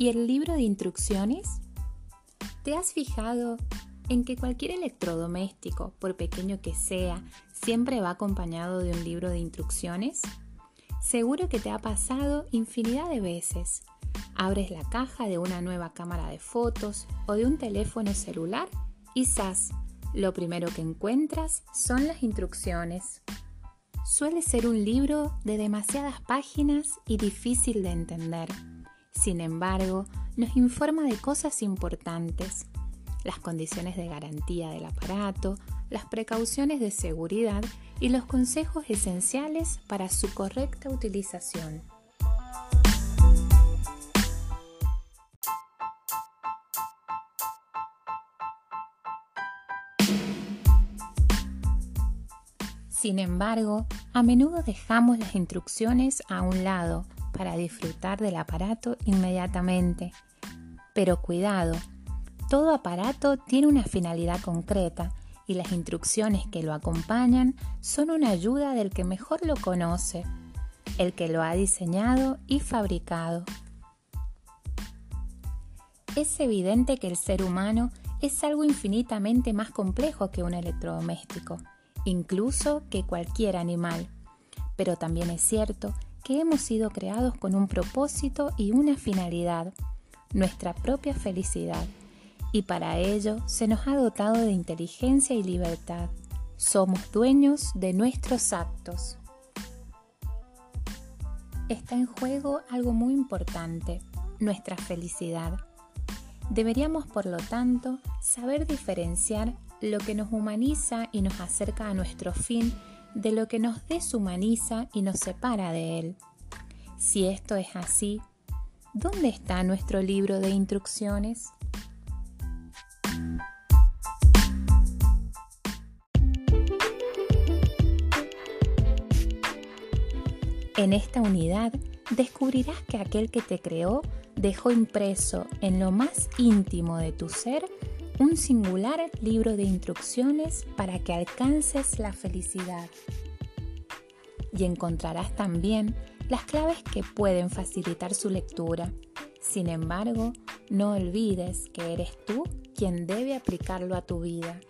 ¿Y el libro de instrucciones? ¿Te has fijado en que cualquier electrodoméstico, por pequeño que sea, siempre va acompañado de un libro de instrucciones? Seguro que te ha pasado infinidad de veces. Abres la caja de una nueva cámara de fotos o de un teléfono celular y ¡zas! Lo primero que encuentras son las instrucciones. Suele ser un libro de demasiadas páginas y difícil de entender. Sin embargo, nos informa de cosas importantes, las condiciones de garantía del aparato, las precauciones de seguridad y los consejos esenciales para su correcta utilización. Sin embargo, a menudo dejamos las instrucciones a un lado para disfrutar del aparato inmediatamente. Pero cuidado, todo aparato tiene una finalidad concreta y las instrucciones que lo acompañan son una ayuda del que mejor lo conoce, el que lo ha diseñado y fabricado. Es evidente que el ser humano es algo infinitamente más complejo que un electrodoméstico incluso que cualquier animal. Pero también es cierto que hemos sido creados con un propósito y una finalidad, nuestra propia felicidad. Y para ello se nos ha dotado de inteligencia y libertad. Somos dueños de nuestros actos. Está en juego algo muy importante, nuestra felicidad. Deberíamos, por lo tanto, saber diferenciar lo que nos humaniza y nos acerca a nuestro fin de lo que nos deshumaniza y nos separa de él. Si esto es así, ¿dónde está nuestro libro de instrucciones? En esta unidad descubrirás que aquel que te creó dejó impreso en lo más íntimo de tu ser un singular libro de instrucciones para que alcances la felicidad. Y encontrarás también las claves que pueden facilitar su lectura. Sin embargo, no olvides que eres tú quien debe aplicarlo a tu vida.